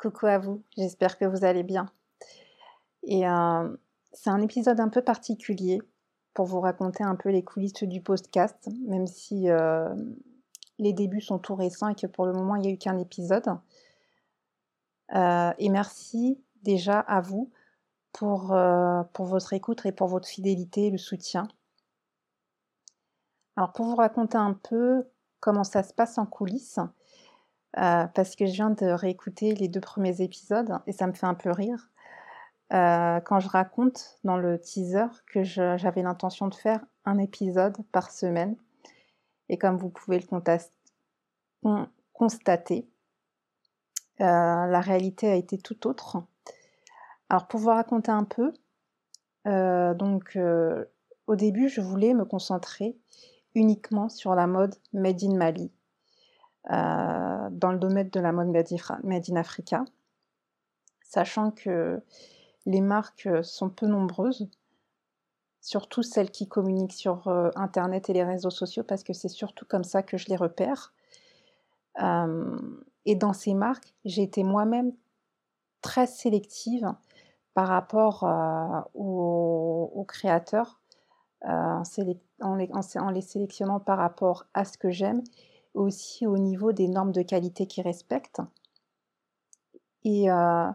Coucou à vous, j'espère que vous allez bien. Et euh, c'est un épisode un peu particulier pour vous raconter un peu les coulisses du podcast, même si euh, les débuts sont tout récents et que pour le moment il n'y a eu qu'un épisode. Euh, et merci déjà à vous pour, votre écoute et pour votre fidélité et le soutien. Alors pour vous raconter un peu comment ça se passe en coulisses, euh, parce que je viens de réécouter les deux premiers épisodes et ça me fait un peu rire. Euh, quand je raconte dans le teaser que j'avais l'intention de faire un épisode par semaine. Et comme vous pouvez le constater, euh, la réalité a été tout autre. Alors pour vous raconter un peu, donc au début je voulais me concentrer uniquement sur la mode Made in Mali. Dans le domaine de la mode Made in Africa, sachant que les marques sont peu nombreuses, surtout celles qui communiquent sur euh, Internet et les réseaux sociaux, parce que c'est surtout comme ça que je les repère. Euh, et dans ces marques, j'ai été moi-même très sélective par rapport aux, créateurs, en, les, sélectionnant par rapport à ce que j'aime aussi au niveau des normes de qualité qu'ils respectent. Et euh,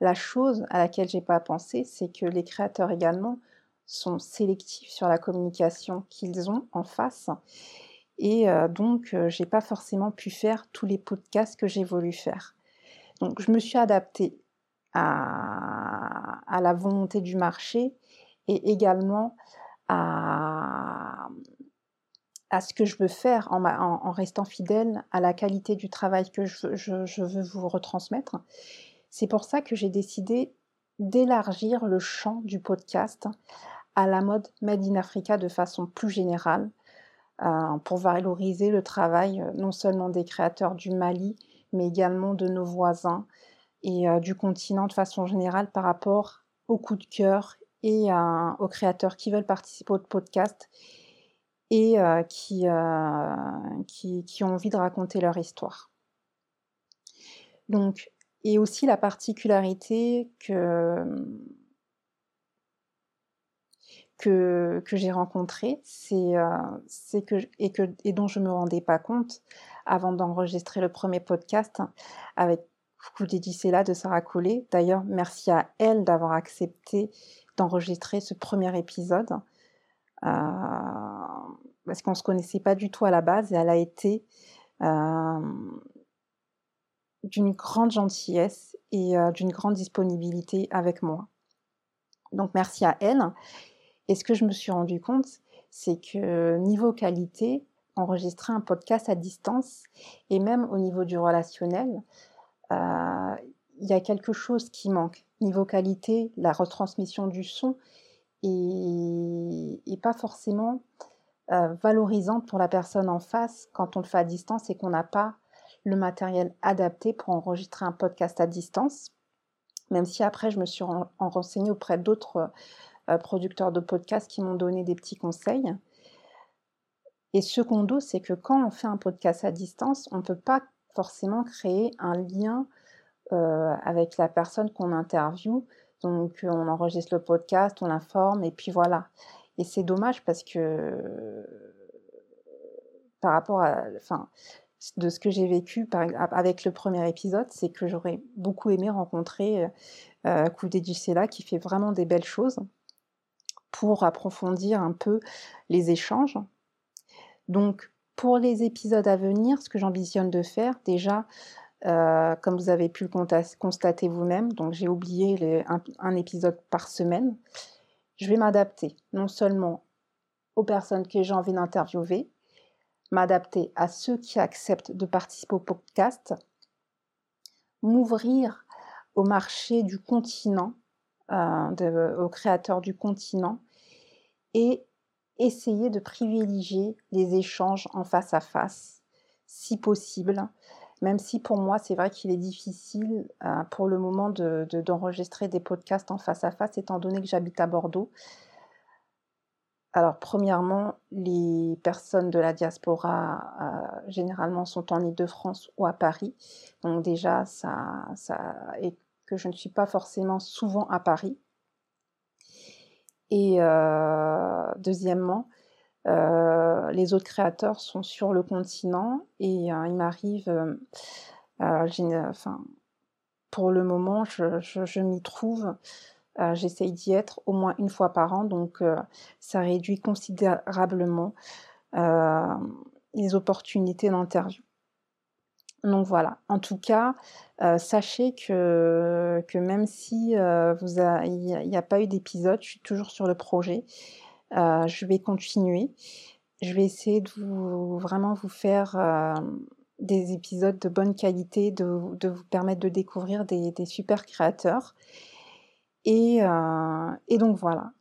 la chose à laquelle j'ai pas pensé, c'est que les créateurs également sont sélectifs sur la communication qu'ils ont en face. Et euh, donc, euh, j'ai pas forcément pu faire tous les podcasts que j'ai voulu faire. Donc, je me suis adaptée à, à la volonté du marché et également à, à ce que je veux faire en, restant fidèle à la qualité du travail que je, veux vous retransmettre. C'est pour ça que j'ai décidé d'élargir le champ du podcast à la mode Made in Africa de façon plus générale, euh, pour valoriser le travail euh, non seulement des créateurs du Mali, mais également de nos voisins et euh, du continent de façon générale par rapport au coup de cœur et aux créateurs qui veulent participer au podcast et euh, euh, qui, qui, ont envie de raconter leur histoire. Donc, et aussi la particularité que, que, j'ai rencontrée, c'est euh, que, et, que, et dont je ne me rendais pas compte avant d'enregistrer le premier podcast avec là de Sarah Collet. D'ailleurs, merci à elle d'avoir accepté d'enregistrer ce premier épisode. Euh, parce qu'on ne se connaissait pas du tout à la base et elle a été euh, d'une grande gentillesse et euh, d'une grande disponibilité avec moi. Donc merci à elle. Et ce que je me suis rendu compte, c'est que niveau qualité, enregistrer un podcast à distance et même au niveau du relationnel, euh, il y a quelque chose qui manque. Niveau qualité, la retransmission du son et, pas forcément euh, valorisante pour la personne en face quand on le fait à distance et qu'on n'a pas le matériel adapté pour enregistrer un podcast à distance. Même si après, je me suis en, renseignée auprès d'autres euh, producteurs de podcasts qui m'ont donné des petits conseils. Et secondo, c'est que quand on fait un podcast à distance, on ne peut pas forcément créer un lien euh, avec la personne qu'on interviewe donc on enregistre le podcast, on l'informe et puis voilà. Et c'est dommage parce que par rapport à, enfin, de ce que j'ai vécu avec le premier épisode, c'est que j'aurais beaucoup aimé rencontrer euh, Coudé Ducella qui fait vraiment des belles choses pour approfondir un peu les échanges. Donc pour les épisodes à venir, ce que j'ambitionne de faire, déjà, euh, comme vous avez pu le constater vous-même, donc j'ai oublié un, épisode par semaine. Je vais m'adapter non seulement aux personnes que j'ai envie d'interviewer, m'adapter à ceux qui acceptent de participer au podcast, m'ouvrir au marché du continent, euh, aux créateurs du continent, et essayer de privilégier les échanges en face à face, si possible, même si pour moi, c'est vrai qu'il est difficile euh, pour le moment d'enregistrer de, des podcasts en face à face, étant donné que j'habite à Bordeaux. alors, premièrement, les personnes de la diaspora, euh, généralement, sont en Île-de-France ou à Paris. Donc déjà, ça, ça et que je ne suis pas forcément souvent à Paris. Et euh, deuxièmement, les autres créateurs sont sur le continent et il m'arrive, enfin, pour le moment, je m'y trouve euh, j'essaye d'y être au moins une fois par an, donc euh, ça réduit considérablement euh, les opportunités d'interview. Donc voilà, en tout cas, sachez que, que même si il n'y a, pas eu d'épisode, je suis toujours sur le projet. Je vais continuer. Je vais essayer de vous, vraiment vous faire des épisodes de bonne qualité, de, vous permettre de découvrir des, super créateurs. Et, euh, et donc voilà.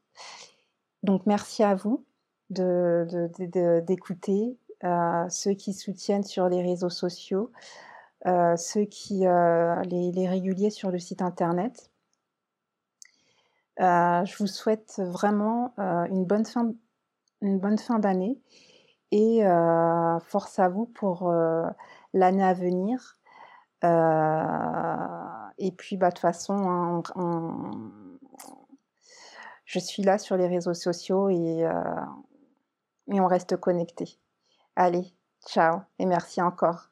Donc merci à vous d'écouter, euh, ceux qui soutiennent sur les réseaux sociaux, euh, ceux qui les, les, réguliers sur le site internet. Je vous souhaite vraiment une bonne fin, une bonne fin d'année et force à vous pour l'année à venir. Et puis, bah, de toute façon, hein, je suis là sur les réseaux sociaux et, euh, et on reste connecté. Allez, ciao et merci encore.